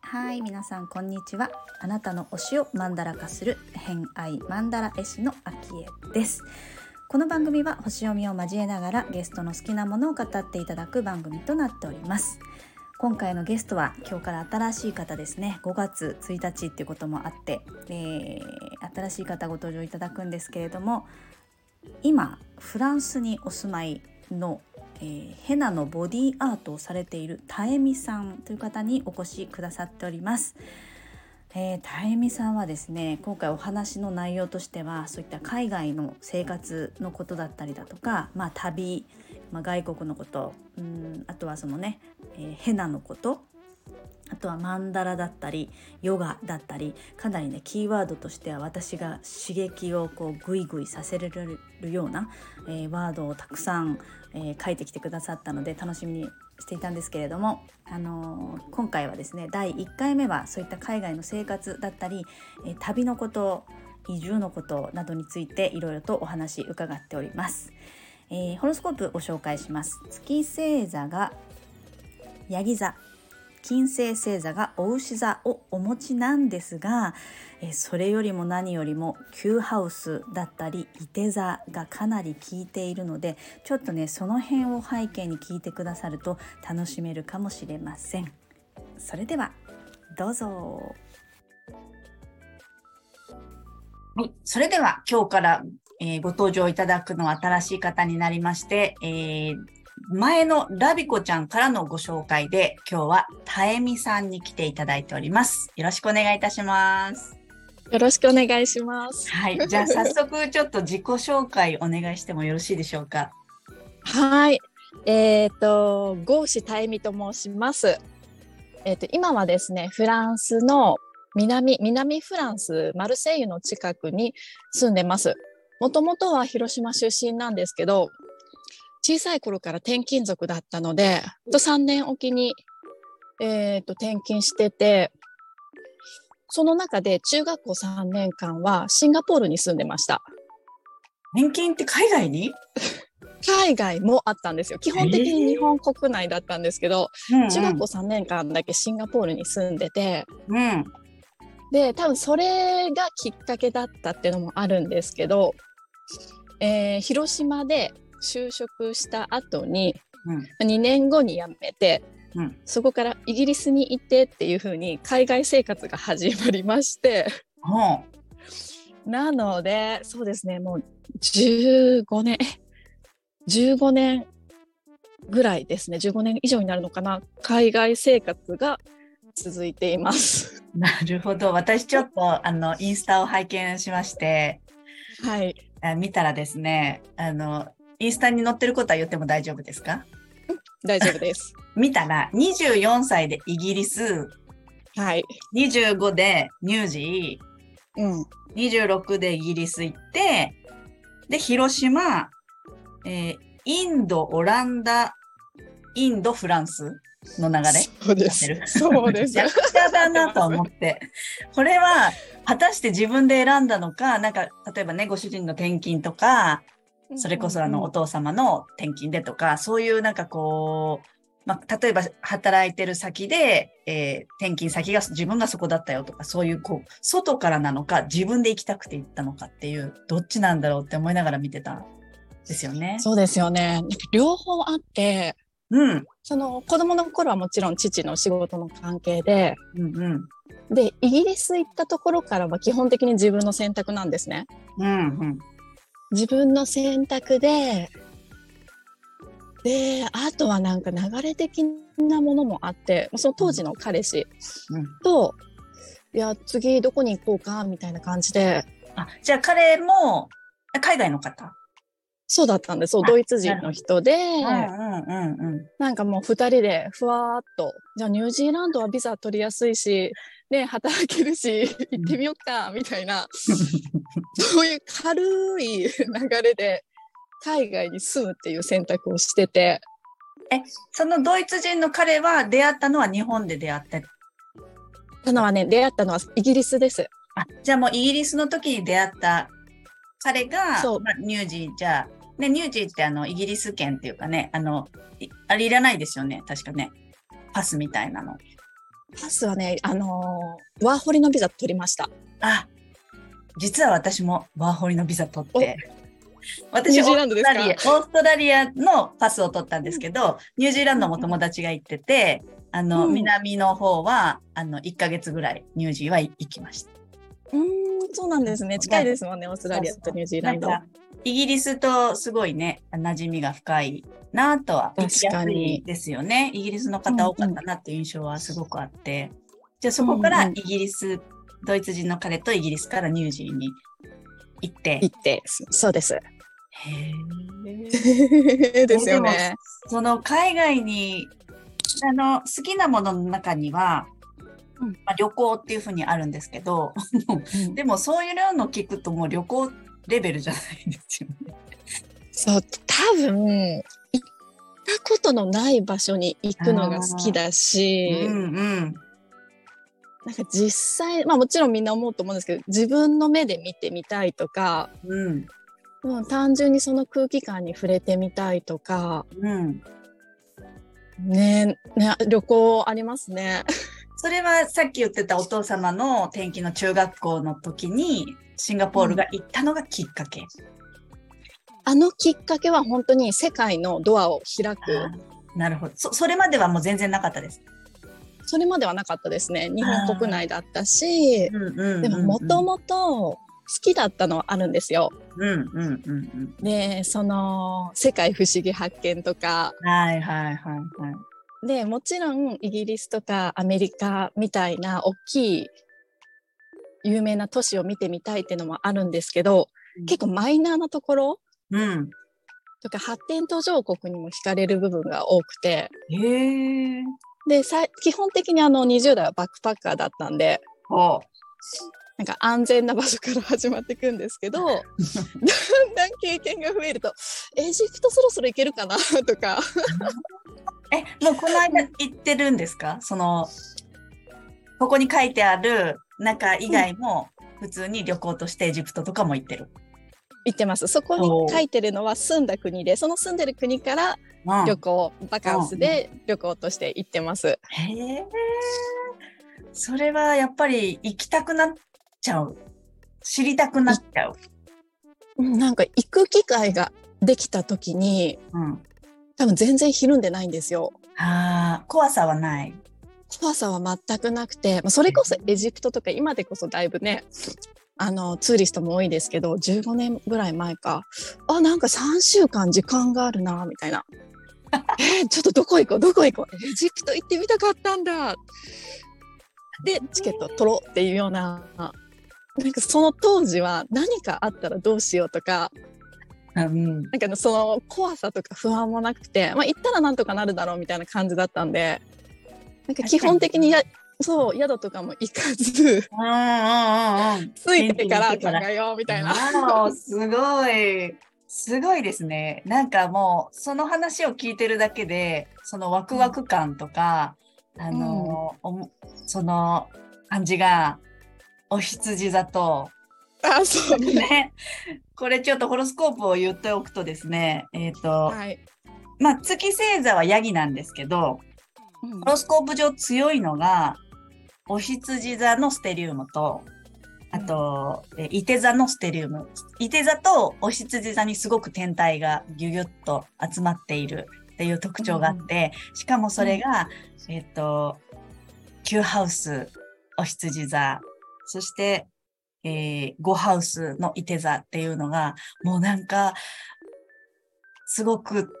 はい皆さんこんにちは。あなたの推しをマンダラ化する偏愛マンダラ絵師のアキエです。この番組は星読みを交えながらゲストの好きなものを語っていただく番組となっております。今回のゲストは今日から新しい方ですね。5月1日っていうこともあって、えー、新しい方ご登場いただくんですけれども今フランスにお住まいのえー、ヘナのボディアートをされているたえみさんという方にお越しくださっております。えー、たえみさんはですね今回お話の内容としてはそういった海外の生活のことだったりだとか、まあ、旅、まあ、外国のことうんあとはそのね、えー、ヘナのことあとはマンダラだったりヨガだったりかなりねキーワードとしては私が刺激をこうグイグイさせられるような、えー、ワードをたくさん、えー、書いてきてくださったので楽しみにしていたんですけれども、あのー、今回はですね第1回目はそういった海外の生活だったり、え旅のこと移住のことなどについていろいろとお話伺っております。えホロスコープご紹介します。月星座がヤギ座金星星座がお牛座をお持ちなんですがそれよりも何よりも旧ハウスだったり伊手座がかなり効いているのでちょっとねその辺を背景に聞いてくださると楽しめるかもしれません。それではどうぞ。はい、それでは今日から、えー、ご登場いただくのは新しい方になりまして、えー、前のラビコちゃんからのご紹介で、今日はたえみさんに来ていただいております。よろしくお願いいたします。よろしくお願いします。はい。じゃあ早速ちょっと自己紹介お願いしてもよろしいでしょうか？はい。えっ、ー、と、ゴーシタエミと申します。えっ、ー、と、今はですね、フランスの南、南フランス、マルセイユの近くに住んでます。もともとは広島出身なんですけど、小さい頃から転勤族だったので、と3年おきに、えっ、ー、と、転勤してて、その中で中学校3年間はシンガポールに住んでました。転勤って海外に？海外もあったんですよ。基本的に日本国内だったんですけど、えー、中学校3年間だけシンガポールに住んでて、うん、で、多分それがきっかけだったっていうのもあるんですけど、えー、広島で就職した後に、うん、2年後に辞めて、うん、そこからイギリスに行ってっていうふうに海外生活が始まりまして、うん、なのでそうですねもう15年15年ぐらいですね15年以上になるのかな海外生活が続いています。なるほど。私ちょっとあのインスタを拝見しましてはい。見たらですねあのインスタに載ってることは言っても大丈夫ですか？大丈夫です。見たら、24歳でイギリス、はい。25でニュージー、うん。26でイギリス行って、で、広島、えー、インド、オランダ、インド、フランスの流れ？そうです。そうです。めちゃくちゃだなと思って。これは、果たして自分で選んだのか、なんか、例えばね、ご主人の転勤とか、それこそあのお父様の転勤でとか、そういうなんかこう、まあ、例えば働いてる先で、えー、転勤先が自分がそこだったよとか、そういうこう、外からなのか、自分で行きたくて行ったのかっていう、どっちなんだろうって思いながら見てたんですよね。そうですよね。両方あって、うん。その子供の頃はもちろん父の仕事の関係で、うんうん。で、イギリス行ったところからは基本的に自分の選択なんですね。うんうん。自分の選択で、で、あとはなんか流れ的なものもあって、その当時の彼氏と、うん、いや、次どこに行こうか、みたいな感じで。あ、じゃあ彼も、海外の方？そうだったんです。そう、ドイツ人の人で、うんうんうんうん、なんかもう二人でふわーっと、じゃあニュージーランドはビザ取りやすいし、ね、働けるし、行ってみようか、みたいな、そういう軽い流れで、海外に住むっていう選択をしてて。え、そのドイツ人の彼は出会ったのは日本で出会ってたのはね、出会ったのはイギリスです。あ、じゃあもうイギリスの時に出会った彼が、まあ、ニュージーじゃあ、ね、ニュージーってあの、イギリス圏っていうかね、あの、あれいらないですよね、確かね。パスみたいなの。パスはね、あのー、ワーホリのビザ取りました。あ、実は私もワーホリのビザ取って。私オーストラリア、オーストラリアのパスを取ったんですけど、ニュージーランドも友達が行ってて、あの、うん、南の方は、あの、1ヶ月ぐらいニュージーは行きました。うん、そうなんですね。近いですもんね、オーストラリアとニュージーランド。イギリスとすごいね、馴染みが深いなとは、確かにですよね。イギリスの方多かったなっていう印象はすごくあって。うんうん、じゃあそこからイギリス、うんうん、ドイツ人の彼とイギリスからニュージーに行って。行って、そうです。へえ。ですよね。その海外にあの好きなものの中には、うんまあ、旅行っていうふうにあるんですけど、うん、でもそういうの聞くともう旅行レベルじゃないんですよね。そう多分行ったことのない場所に行くのが好きだし、うんうん、なんか実際まあもちろんみんな思うと思うんですけど自分の目で見てみたいとか、うん、もう単純にその空気感に触れてみたいとか、うん、ねね旅行ありますね。それはさっき言ってたお父様の転勤の中学校の時にシンガポールが行ったのがきっかけ。うん、あのきっかけは本当に世界のドアを開く。なるほどそ。それまではもう全然なかったです。それまではなかったですね。日本国内だったし、でももともと好きだったのはあるんですよ。うんうんうんうん、でその「世界不思議発見」とか。はいはいはいはい。でもちろんイギリスとかアメリカみたいな大きい有名な都市を見てみたいっていうのもあるんですけど、うん、結構マイナーなところ、うん、とか発展途上国にも惹かれる部分が多くて。へで基本的にあの20代はバックパッカーだったんで。なんか安全な場所から始まっていくんですけど だんだん経験が増えるとエジプトそろそろ行けるかなとか。えもうこの間行ってるんですか？そのここに書いてある中以外も普通に旅行としてエジプトとかも行ってる、行ってますそこに書いてるのは住んだ国でその住んでる国から旅行、うん、バカンスで旅行として行ってます、へえそれはやっぱり行きたくなっちゃう。知りたくなっちゃう。なんか行く機会ができた時に、うん、多分全然ひるんでないんですよ。ああ、怖さはない。怖さは全くなくて、まあ、それこそエジプトとか今でこそだいぶね、あの、ツーリストも多いですけど、15年ぐらい前か、あ、なんか3週間時間があるな、みたいな。えー、ちょっとどこ行こう、どこ行こう。エジプト行ってみたかったんだ。で、チケット取ろうっていうようななんかその当時は何かあったらどうしようとか、うん、なんかその怖さとか不安もなくて、まあ、行ったらなんとかなるだろうみたいな感じだったんでなんか基本的にやそう宿とかも行かずついてから考えようみたいな。すごいすごいですね。なんかもうその話を聞いてるだけでそのワクワク感とか、うん、あの、うん、その感じがお羊座と、あ、そうね。これちょっとホロスコープを言っておくとですね、えっ、ー、と、はい、まあ、月星座はヤギなんですけど、うん、ホロスコープ上強いのが、お羊座のステリウムと、あと、えいて座のステリウム。いて座とお羊座にすごく天体がギュギュッと集まっているっていう特徴があって、うん、しかもそれが、うん、えっ、と、Q ハウス、お羊座、そして、えー、ゴハウスのいて座っていうのが、もうなんか、すごく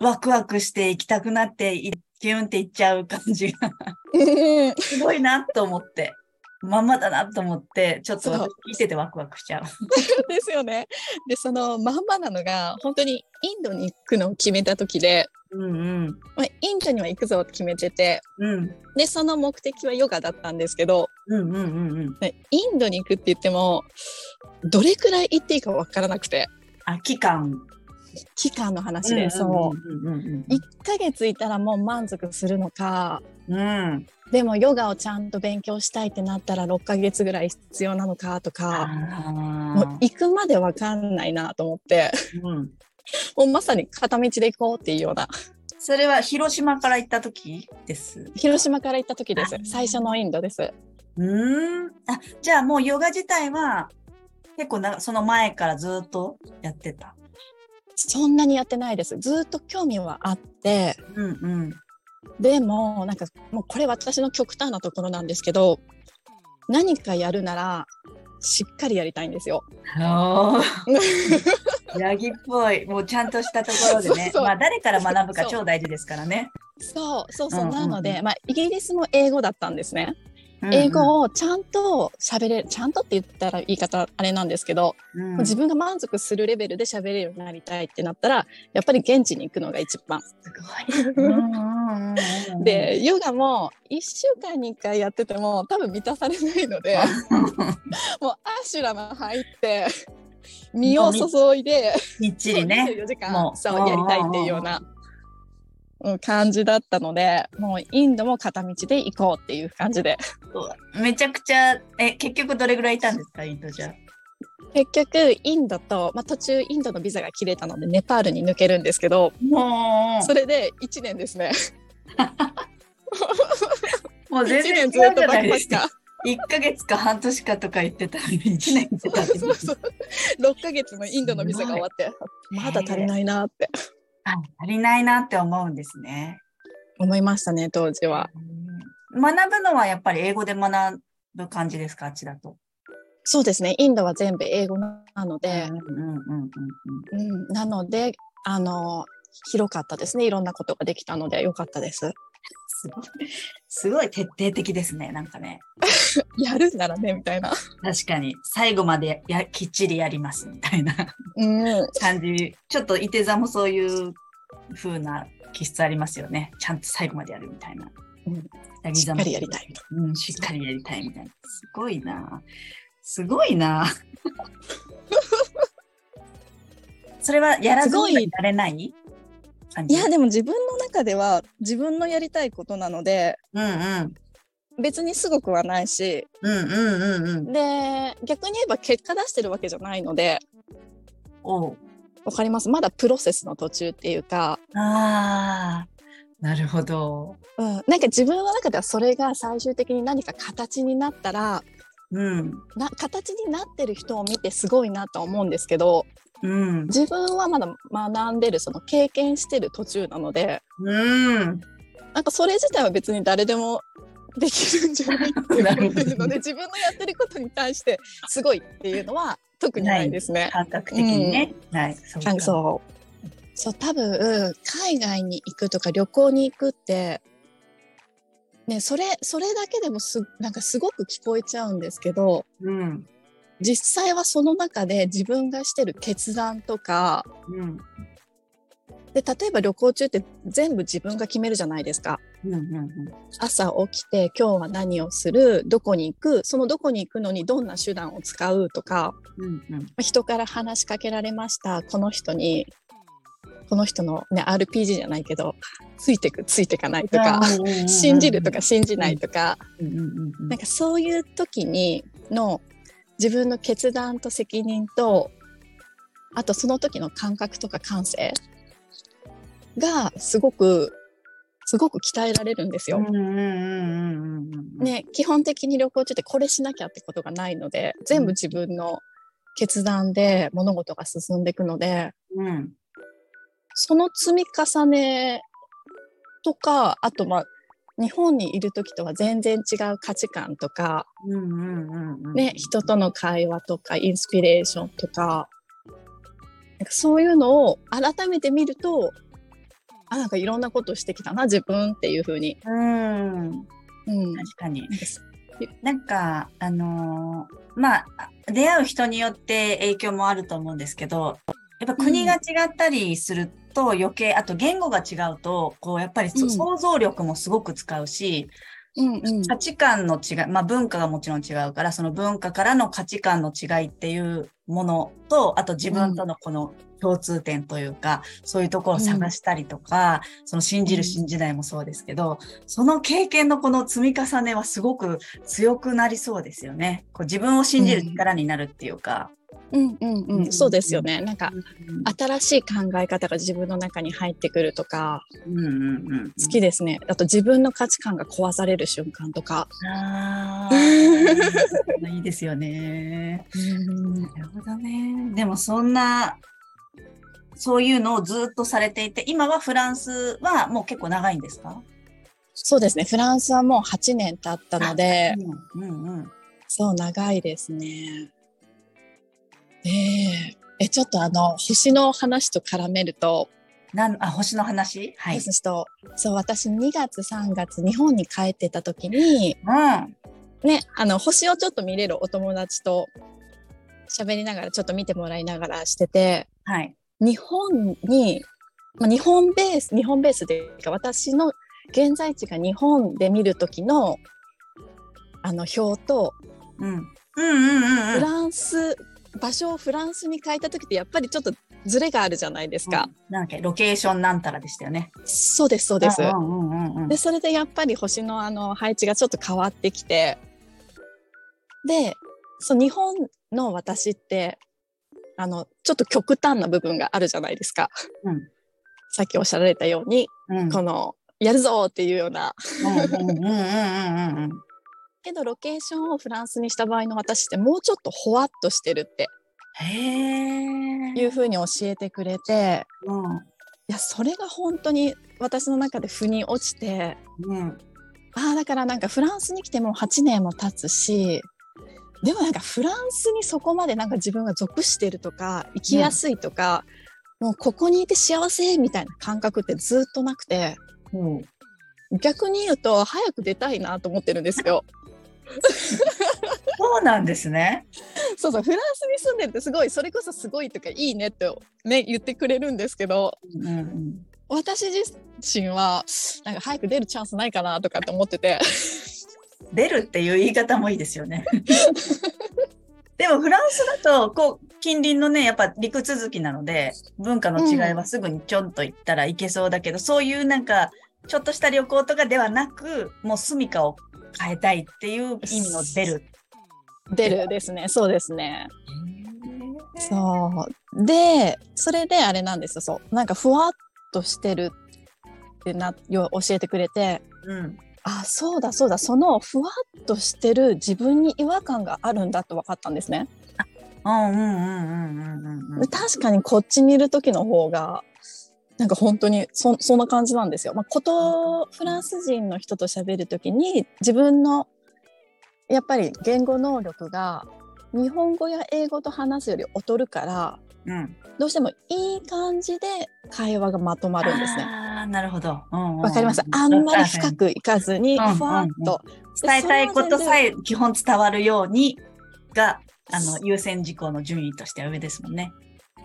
ワクワクして行きたくなって、キュンって行っちゃう感じが。すごいなと思って。まんまだなと思って、ちょっと聞いててワクワクしちゃう。ですよね。で、そのまんまなのが、本当にインドに行くのを決めた時で、うんうん。まあ、インドには行くぞって決めてて、うん、でその目的はヨガだったんですけど、うんうんうんうん、インドに行くって言ってもどれくらい行っていいか分からなくて。あ期間期間の話で、そう,、うんうんうんうん、1ヶ月いたらもう満足するのか。うん、でもヨガをちゃんと勉強したいってなったら6ヶ月ぐらい必要なのかとか。もう行くまで分かんないなと思って、うん、もうまさに片道で行こうっていうような。それは広島から行った時です？広島から行った時です。最初のインドです。うん。あ、じゃあもうヨガ自体は結構なその前からずっとやってた？そんなにやってないです。ずっと興味はあって、うんうん、でもなんかもうこれ私の極端なところなんですけど何かやるならしっかりやりたいんですよ。ヤギっぽい。もうちゃんとしたところでね。まあ誰から学ぶか超大事ですからね。そうそうそう、うんうん、なので、まあ、イギリスも英語だったんですね。英語をちゃんと喋れる、ちゃんとって言ったら言い方あれなんですけど、うん、自分が満足するレベルで喋れるようになりたいってなったら、やっぱり現地に行くのが一番。すごい。で、ヨガも1週間に1回やってても多分満たされないので、もうアシュラム入って、身を注いで、みっちりね。24時間、そうやりたいっていうような。感じだったのでもうインドも片道で行こうっていう感じで。めちゃくちゃえ結局どれぐらいいたんですかインドじゃ？結局インドと、まあ、途中インドのビザが切れたのでネパールに抜けるんですけどもうそれで1年ですね。もう全然違うじゃないですか。1か。月か半年かとか言ってたのに1年ってたそうそう。6か月のインドのビザが終わってまだ足りないなって足りないなって思うんですね。思いましたね、当時は。学ぶのはやっぱり英語で学ぶ感じですか、あっちだと。そうですね、インドは全部英語なので、なので、あの、広かったですね。いろんなことができたので、よかったです。すごい、すごい徹底的ですね、なんかね。やるならね、みたいな。確かに、最後までやきっちりやります、みたいな感じ。ちょっといて座もそういう風な気質ありますよね。ちゃんと最後までやるみたいな。うん、しっかりやりたいうん、しっかりやりたいみたいな。すごいな。すごいな。それはやらずにやれない？いやでも自分の中では自分のやりたいことなので、うんうん、別にすごくはないし、うんうんうんうん、で逆に言えば結果出してるわけじゃないのでわかります？まだプロセスの途中っていうか。あなるほど、うん、なんか自分の中ではそれが最終的に何か形になったら、うん、な形になってる人を見てすごいなと思うんですけどうん、自分はまだ学んでるその経験してる途中なので、うん、なんかそれ自体は別に誰でもできるんじゃないって思ってるので 自分のやってることに対してすごいっていうのは特にないですね。感覚的にね。うん、はい、そうそう。そう多分海外に行くとか旅行に行くってねそれそれだけでもすなんかすごく聞こえちゃうんですけど、うん、実際はその中で自分がしてる決断とか、うん、で例えば旅行中って全部自分が決めるじゃないですか。うんうんうん、朝起きて今日は何をするどこに行くそのどこに行くのにどんな手段を使うとか、うんうん、人から話しかけられました。この人にこの人の、ね、RPG じゃないけどついてくついてかないとか信じるとか信じないとか、うんうんうん、なんかそういう時にの自分の決断と責任とあとその時の感覚とか感性がすごくすごく鍛えられるんですよ。ね、基本的に旅行中ってこれしなきゃってことがないので全部自分の決断で物事が進んでいくので、うん、その積み重ねとかあとまあ日本にいる時とは全然違う価値観とか、ね、人との会話とかインスピレーションとか。なんかそういうのを改めて見るとあなんかいろんなことしてきたな自分っていうふうに。うん、うん、確かに。なんかあのー、まあ出会う人によって影響もあると思うんですけどやっぱ国が違ったりすると余計、あと言語が違うと、こう、やっぱり、想像力もすごく使うし、うんうん、価値観の違い、まあ文化がもちろん違うから、その文化からの価値観の違いっていうものと、あと自分とのこの共通点というか、うん、そういうところを探したりとか、うん、その信じる信じないもそうですけど、その経験のこの積み重ねはすごく強くなりそうですよね。こう自分を信じる力になるっていうか。うんうんうん、そうですよね。なんか、新しい考え方が自分の中に入ってくるとか、うんうんうん、好きですね。あと自分の価値観が壊される瞬間とか。あ いいですよね。なるほどね。でもそんな、そういうのをずっとされていて、今はフランスはもう結構長いんですか？そうですね。フランスはもう8年経ったので、うんうんうん、そう、長いですね。ええちょっとあの、星の話と絡めると、なんあ星の話？はい。とそう、私2月3月日本に帰ってた時に、うん、ね、あの、星をちょっと見れるお友達と喋りながら、ちょっと見てもらいながらしてて、はい。日本に、まあ、日本ベース、日本ベースでか、私の現在地が日本で見る時の、あの表と、うん。うんうんうん、うん、フランス場所をフランスに変えた時ってやっぱりちょっとズレがあるじゃないですか。うん、なんかロケーションなんたらでしたよね。そうですそうです。でそれでやっぱり星のあの配置がちょっと変わってきてでそう日本の私ってあのちょっと極端な部分があるじゃないですか。うん、さっきおっしゃられたように、うん、このやるぞっていうような。けどロケーションをフランスにした場合の私ってもうちょっとほわっとしてるって。いうふうに教えてくれて、うん、いやそれが本当に私の中で腑に落ちて、うん、ああだからなんかフランスに来ても8年も経つしでもなんかフランスにそこまでなんか自分が属してるとか生きやすいとか、うん、もうここにいて幸せみたいな感覚ってずっとなくて、うん、逆に言うと早く出たいなと思ってるんですよ。そうなんですね。そうそうフランスに住んでるってすごいそれこそすごいとかいいねってね言ってくれるんですけど、うんうん、私自身はなんか早く出るチャンスないかなとかって思ってて。出るっていう言い方もいいですよね。でもフランスだとこう近隣のねやっぱ陸続きなので文化の違いはすぐにちょんと行ったらいけそうだけど、うん、そういうなんかちょっとした旅行とかではなくもう住みかを変えたいっていう意味の出る。出るですね。そうですね。そう。で、それであれなんですよ。そう。なんかふわっとしてるってな、よ教えてくれて、うん。あ、そうだそうだ。そのふわっとしてる自分に違和感があるんだと分かったんですね。うんうんうんうんうんうん。確かにこっちにいる時の方がなんか本当にそそんな感じなんですよ。まあ、ことフランス人の人と喋る時に自分のやっぱり言語能力が日本語や英語と話すより劣るから、うん、どうしてもいい感じで会話がまとまるんですね。あなるほど。わ、かります。あんまり深くいかずに、ふわっと、伝えたいことさえ基本伝わるようにがあの優先事項の順位としては上ですもんね。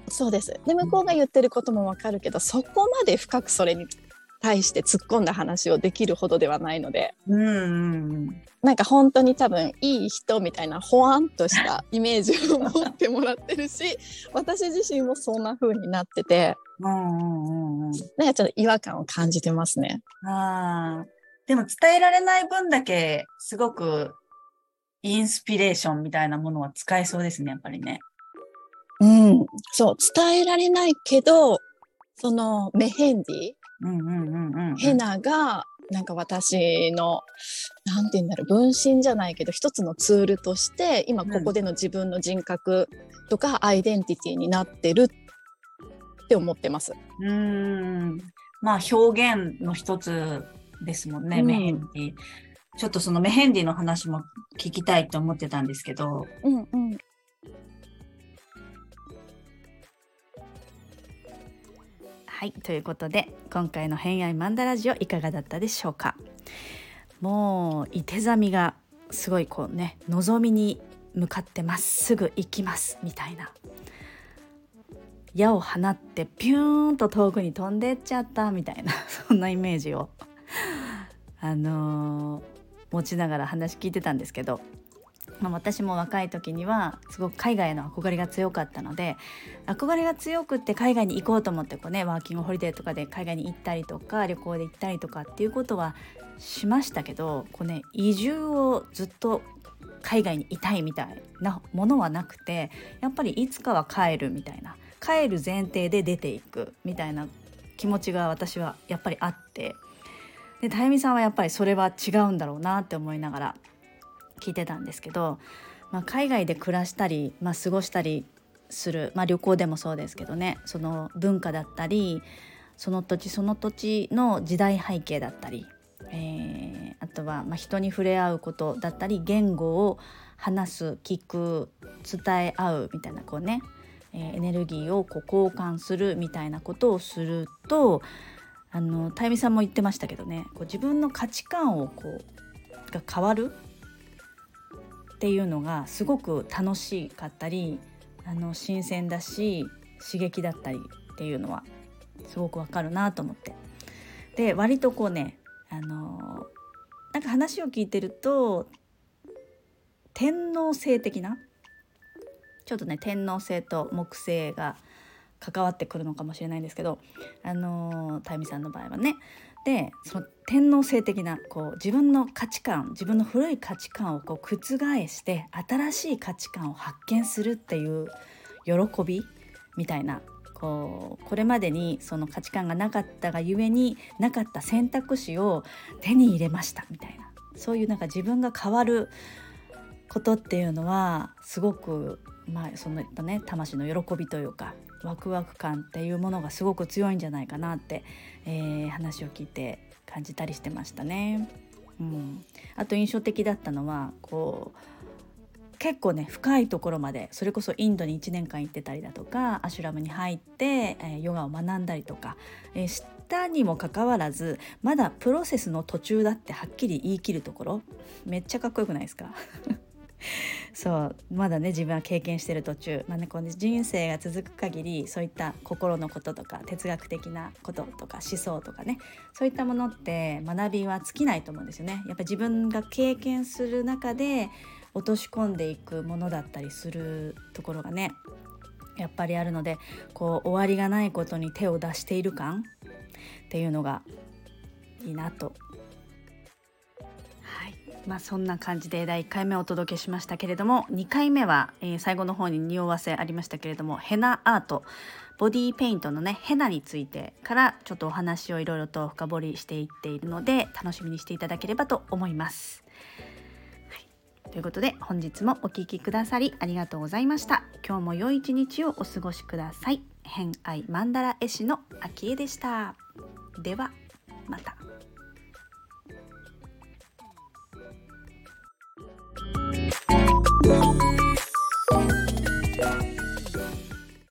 そうです。で向こうが言ってることもわかるけどそこまで深くそれに対して突っ込んだ話をできるほどではないので、うんうん、なんか本当に多分いい人みたいなほわんとしたイメージを持ってもらってるし私自身もそんな風になってて、うんうんうん、なんかちょっと違和感を感じてますね。あでも伝えられない分だけすごくインスピレーションみたいなものは使えそうですねやっぱりね。うん、そう伝えられないけどそのメヘンディ、うんうんうんうん、ヘナがなんか私のなんて言うんだろう分身じゃないけど一つのツールとして今ここでの自分の人格とかアイデンティティになってるって思ってます。うん。まあ表現の一つですもんね、うん、メヘンディ。ちょっとそのメヘンディの話も聞きたいと思ってたんですけど、うんうん、はいということで今回の「偏愛マンダラジオ」いかがだったでしょうか？もういて座みがすごいこうね望みに向かってまっすぐ行きますみたいな矢を放ってピューンと遠くに飛んでっちゃったみたいな そんなイメージをあのー、持ちながら話聞いてたんですけどまあ、私も若い時にはすごく海外への憧れが強かったので憧れが強くって海外に行こうと思ってこう、ね、ワーキングホリデーとかで海外に行ったりとか旅行で行ったりとかっていうことはしましたけどこう、ね、移住をずっと海外にいたいみたいなものはなくてやっぱりいつかは帰るみたいな帰る前提で出ていくみたいな気持ちが私はやっぱりあってでたゆみさんはやっぱりそれは違うんだろうなって思いながら聞いてたんですけど、まあ、海外で暮らしたり、まあ、過ごしたりする、まあ、旅行でもそうですけどねその文化だったりその土地その土地の時代背景だったり、えー、あとはま人に触れ合うことだったり言語を話す聞く伝え合うみたいなこうね、え、エネルギーをこう交換するみたいなことをするとあのたゆみさんも言ってましたけどねこう自分の価値観をこうが変わるっていうのがすごく楽しかったりあの新鮮だし刺激だったりっていうのはすごくわかるなと思って。で割とこうねあのなんか話を聞いてると天皇制的なちょっとね天皇制と木星が関わってくるのかもしれないんですけどあのタイミさんの場合はね。でその天皇制的なこう自分の価値観自分の古い価値観をこう覆して新しい価値観を発見するっていう喜びみたいなこうこれまでにその価値観がなかったがゆえになかった選択肢を手に入れましたみたいな。そういうなんか自分が変わることっていうのはすごくまあそのね魂の喜びというかワクワク感っていうものがすごく強いんじゃないかなって、えー、話を聞いて感じたりしてましたね。うん、あと印象的だったのはこう結構ね深いところまでそれこそインドに1年間行ってたりだとかアシュラムに入って、えー、ヨガを学んだりとか、えー、したにもかかわらずまだプロセスの途中だってはっきり言い切るところめっちゃかっこよくないですか？そうまだね自分は経験してる途中、まあね、この人生が続く限りそういった心のこととか哲学的なこととか思想とかねそういったものって学びは尽きないと思うんですよね。やっぱ自分が経験する中で落とし込んでいくものだったりするところがねやっぱりあるのでこう終わりがないことに手を出している感っていうのがいいなとまあ、そんな感じで第1回目をお届けしましたけれども2回目は、えー、最後の方に匂わせありましたけれどもヘナアートボディーペイントのねヘナについてからちょっとお話をいろいろと深掘りしていっているので楽しみにしていただければと思います。はい、ということで本日もお聴きくださりありがとうございました。今日も良い一日をお過ごしください。偏愛マンダ絵師の秋江でした。ではまた。